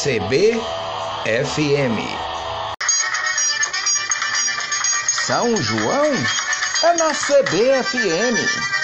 CBFM. São João é na CBFM.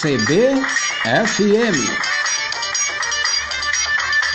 CBFM.